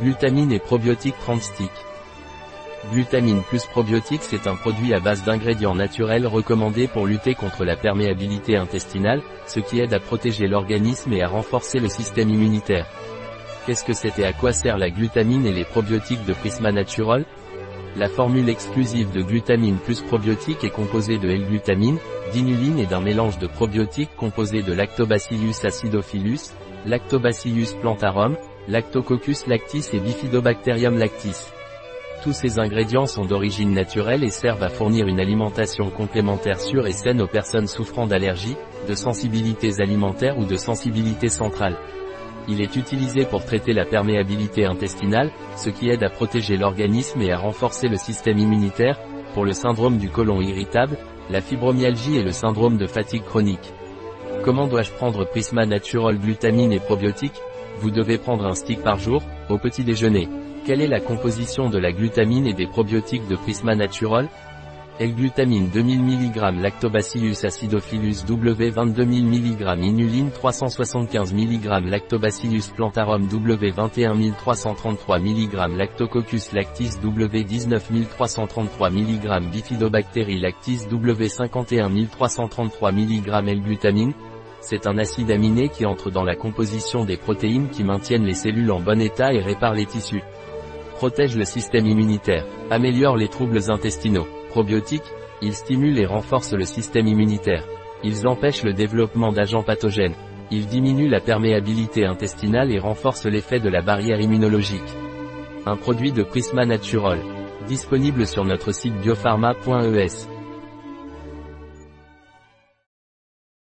Glutamine et probiotiques 30 sticks. Glutamine plus probiotiques c'est un produit à base d'ingrédients naturels recommandé pour lutter contre la perméabilité intestinale, ce qui aide à protéger l'organisme et à renforcer le système immunitaire. Qu'est-ce que c'est et à quoi sert la glutamine et les probiotiques de Prisma Natural? La formule exclusive de glutamine plus probiotiques est composée de L-glutamine, d'inuline et d'un mélange de probiotiques composé de Lactobacillus acidophilus, Lactobacillus plantarum, Lactococcus lactis et Bifidobacterium lactis. Tous ces ingrédients sont d'origine naturelle et servent à fournir une alimentation complémentaire sûre et saine aux personnes souffrant d'allergies, de sensibilités alimentaires ou de sensibilités centrales. Il est utilisé pour traiter la perméabilité intestinale, ce qui aide à protéger l'organisme et à renforcer le système immunitaire, pour le syndrome du côlon irritable, la fibromyalgie et le syndrome de fatigue chronique. Comment dois-je prendre Prisma Natural glutamine et probiotiques vous devez prendre un stick par jour, au petit déjeuner. Quelle est la composition de la glutamine et des probiotiques de Prisma Natural? L-glutamine 2000 mg Lactobacillus acidophilus W 22000 mg Inuline 375 mg Lactobacillus plantarum W 21333 mg Lactococcus lactis W 19333 mg Bifidobacterie lactis W 51333 mg L-glutamine c'est un acide aminé qui entre dans la composition des protéines qui maintiennent les cellules en bon état et réparent les tissus. Protège le système immunitaire. Améliore les troubles intestinaux. Probiotiques, ils stimulent et renforcent le système immunitaire. Ils empêchent le développement d'agents pathogènes. Ils diminuent la perméabilité intestinale et renforcent l'effet de la barrière immunologique. Un produit de Prisma Natural. Disponible sur notre site biopharma.es.